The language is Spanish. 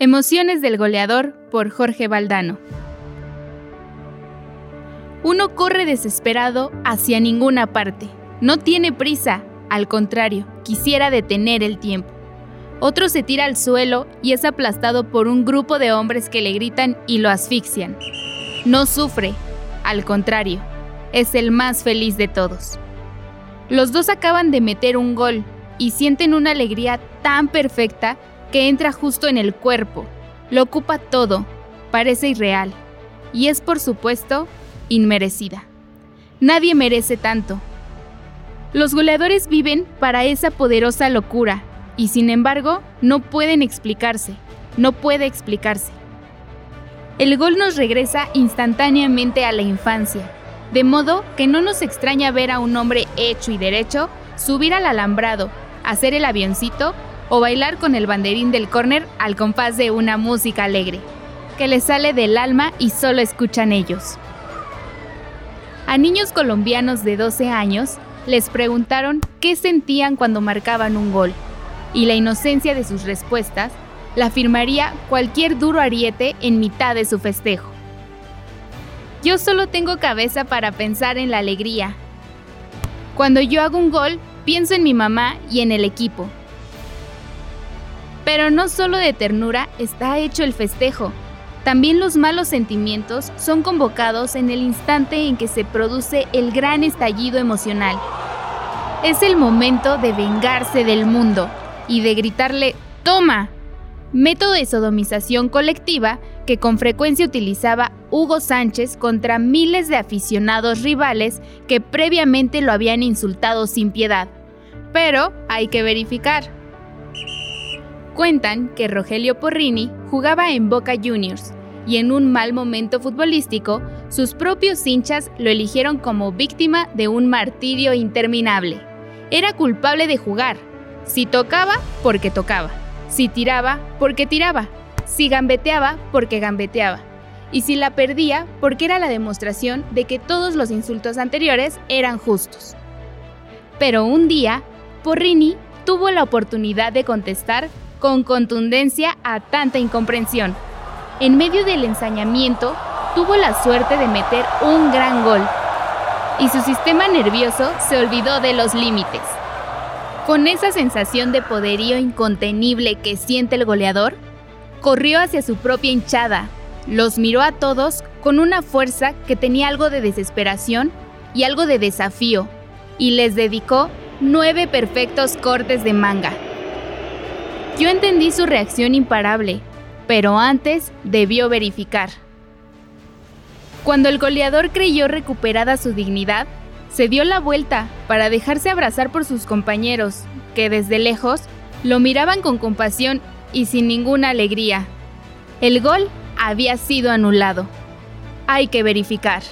Emociones del goleador por Jorge Valdano. Uno corre desesperado hacia ninguna parte. No tiene prisa, al contrario, quisiera detener el tiempo. Otro se tira al suelo y es aplastado por un grupo de hombres que le gritan y lo asfixian. No sufre, al contrario, es el más feliz de todos. Los dos acaban de meter un gol y sienten una alegría tan perfecta que entra justo en el cuerpo, lo ocupa todo, parece irreal, y es por supuesto inmerecida. Nadie merece tanto. Los goleadores viven para esa poderosa locura, y sin embargo no pueden explicarse, no puede explicarse. El gol nos regresa instantáneamente a la infancia, de modo que no nos extraña ver a un hombre hecho y derecho subir al alambrado, hacer el avioncito o bailar con el banderín del córner al compás de una música alegre, que les sale del alma y solo escuchan ellos. A niños colombianos de 12 años les preguntaron qué sentían cuando marcaban un gol, y la inocencia de sus respuestas la firmaría cualquier duro ariete en mitad de su festejo. Yo solo tengo cabeza para pensar en la alegría. Cuando yo hago un gol, pienso en mi mamá y en el equipo, pero no solo de ternura está hecho el festejo, también los malos sentimientos son convocados en el instante en que se produce el gran estallido emocional. Es el momento de vengarse del mundo y de gritarle ¡Toma! Método de sodomización colectiva que con frecuencia utilizaba Hugo Sánchez contra miles de aficionados rivales que previamente lo habían insultado sin piedad. Pero hay que verificar. Cuentan que Rogelio Porrini jugaba en Boca Juniors y en un mal momento futbolístico, sus propios hinchas lo eligieron como víctima de un martirio interminable. Era culpable de jugar. Si tocaba, porque tocaba. Si tiraba, porque tiraba. Si gambeteaba, porque gambeteaba. Y si la perdía, porque era la demostración de que todos los insultos anteriores eran justos. Pero un día, Porrini tuvo la oportunidad de contestar con contundencia a tanta incomprensión. En medio del ensañamiento, tuvo la suerte de meter un gran gol y su sistema nervioso se olvidó de los límites. Con esa sensación de poderío incontenible que siente el goleador, corrió hacia su propia hinchada, los miró a todos con una fuerza que tenía algo de desesperación y algo de desafío, y les dedicó nueve perfectos cortes de manga. Yo entendí su reacción imparable, pero antes debió verificar. Cuando el goleador creyó recuperada su dignidad, se dio la vuelta para dejarse abrazar por sus compañeros, que desde lejos lo miraban con compasión y sin ninguna alegría. El gol había sido anulado. Hay que verificar.